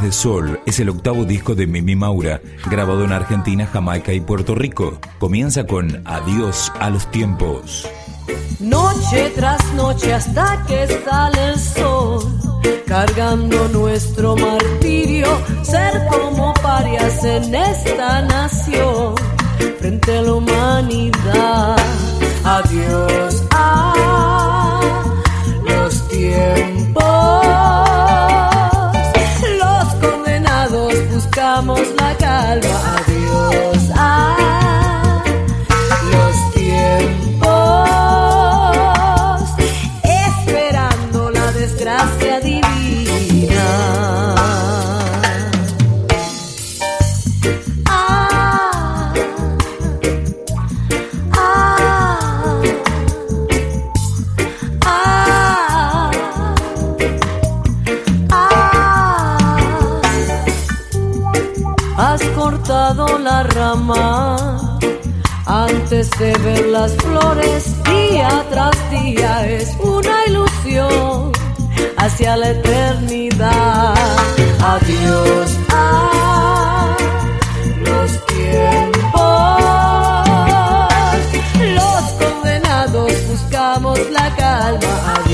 De Sol es el octavo disco de Mimi Maura, grabado en Argentina, Jamaica y Puerto Rico. Comienza con Adiós a los tiempos. Noche tras noche hasta que sale el sol, cargando nuestro martirio, ser como parias en esta nación, frente a la humanidad. Adiós a los tiempos. Buscamos la calma. A Has cortado la rama antes de ver las flores día tras día es una ilusión hacia la eternidad. Adiós a los tiempos. Los condenados buscamos la calma.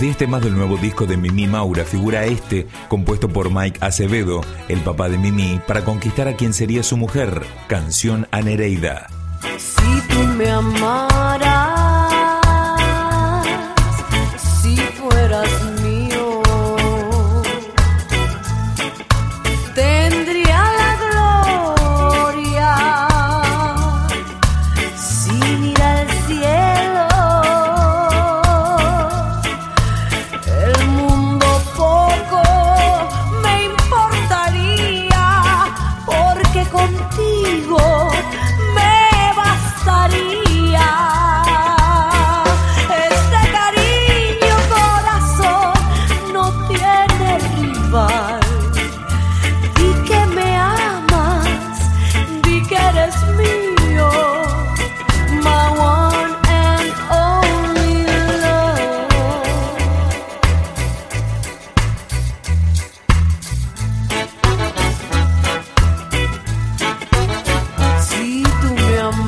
Los 10 temas del nuevo disco de Mimi Maura figura este, compuesto por Mike Acevedo, el papá de Mimi, para conquistar a quien sería su mujer, Canción a Nereida. Si tú me amaras,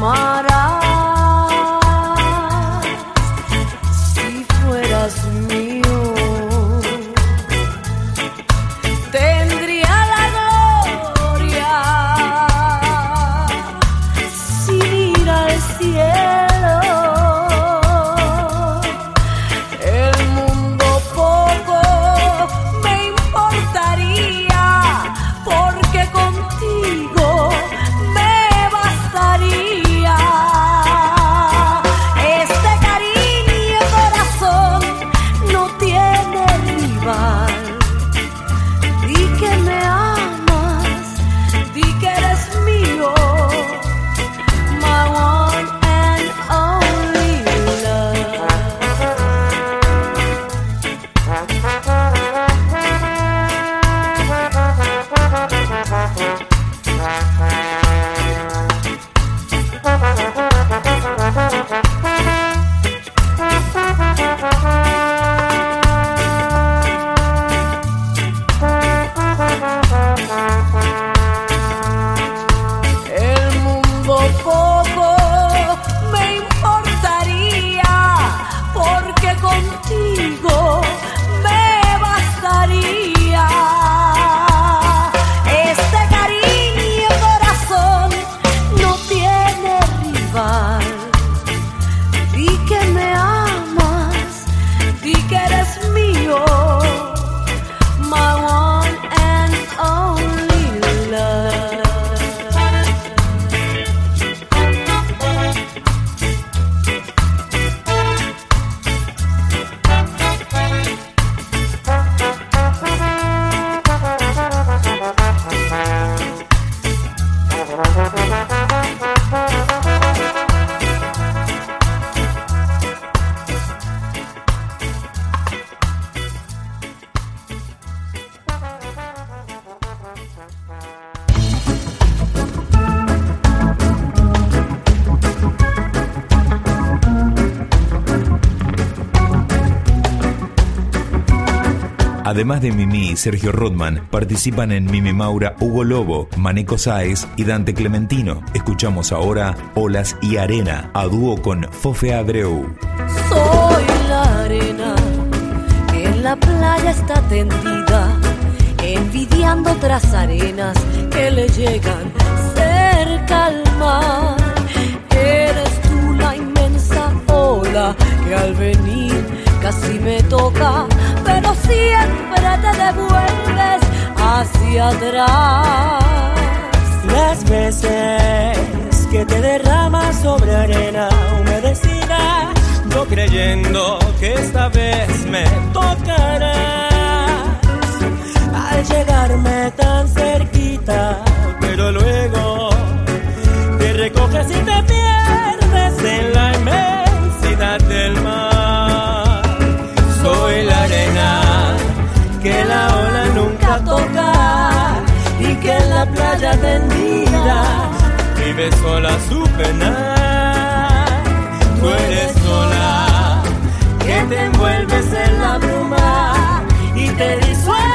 tomorrow. Además de Mimi y Sergio Rodman, participan en Mimi Maura Hugo Lobo, Maneco Sáez y Dante Clementino. Escuchamos ahora Olas y Arena, a dúo con Fofe Abreu. Soy la arena en la playa está tendida, envidiando otras arenas que le llegan cerca al mar. Eres tú la inmensa ola que al venir casi me toca, pero siempre te devuelves hacia atrás. Las veces que te derramas sobre arena humedecida, yo creyendo que esta vez me tocará. Al llegarme tan cerquita, pero luego te recoges y te pierdes la playa tendida vive sola su pena. Tú eres sola que te envuelves en la bruma y te disuelves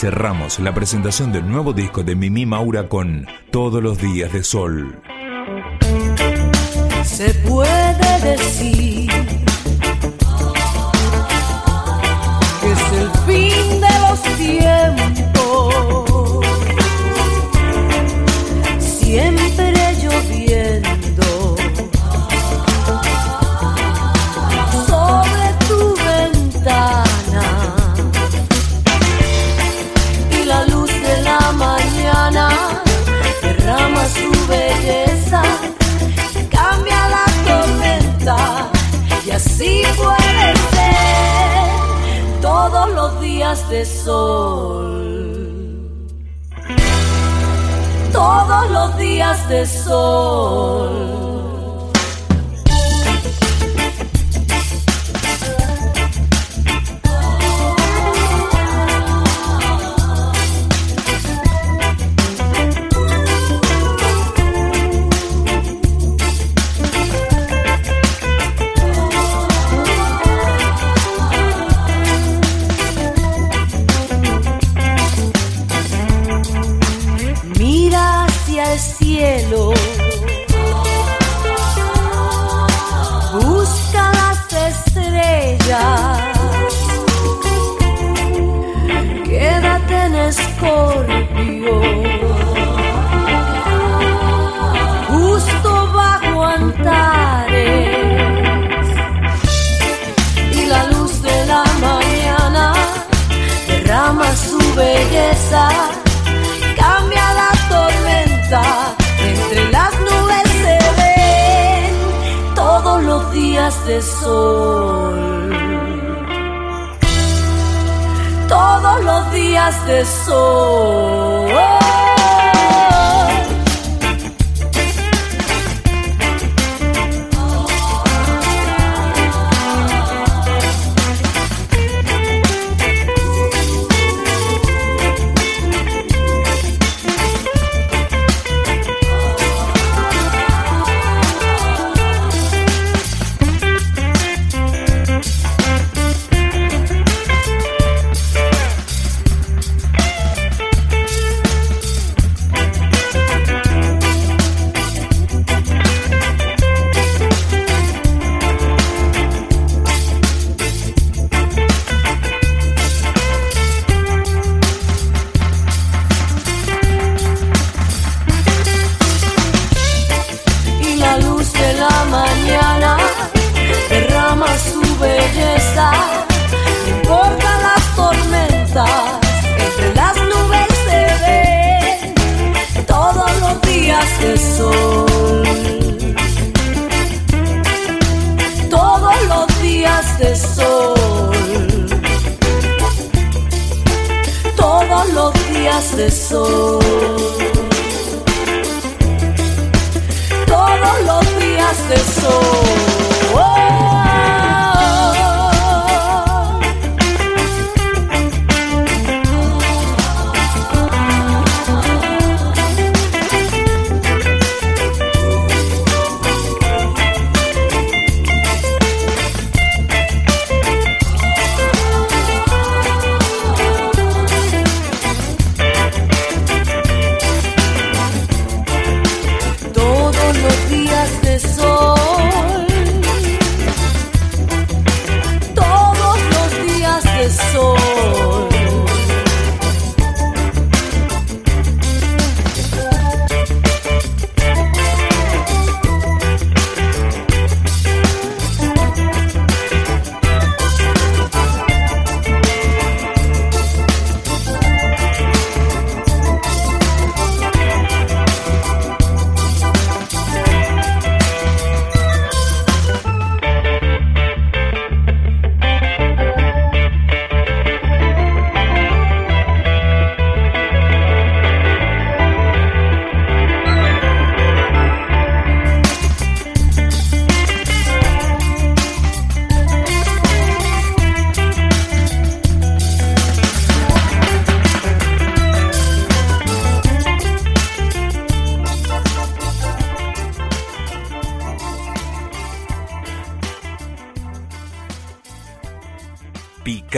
cerramos la presentación del nuevo disco de Mimi Maura con Todos los días de sol. Se puede decir así puede ser todos los días de sol. Todos los días de sol. Y la luz de la mañana derrama su belleza, cambia la tormenta, entre las nubes se ven todos los días de sol. Todos los días de sol. Sol. Todos los días de sol. Todos los días de sol.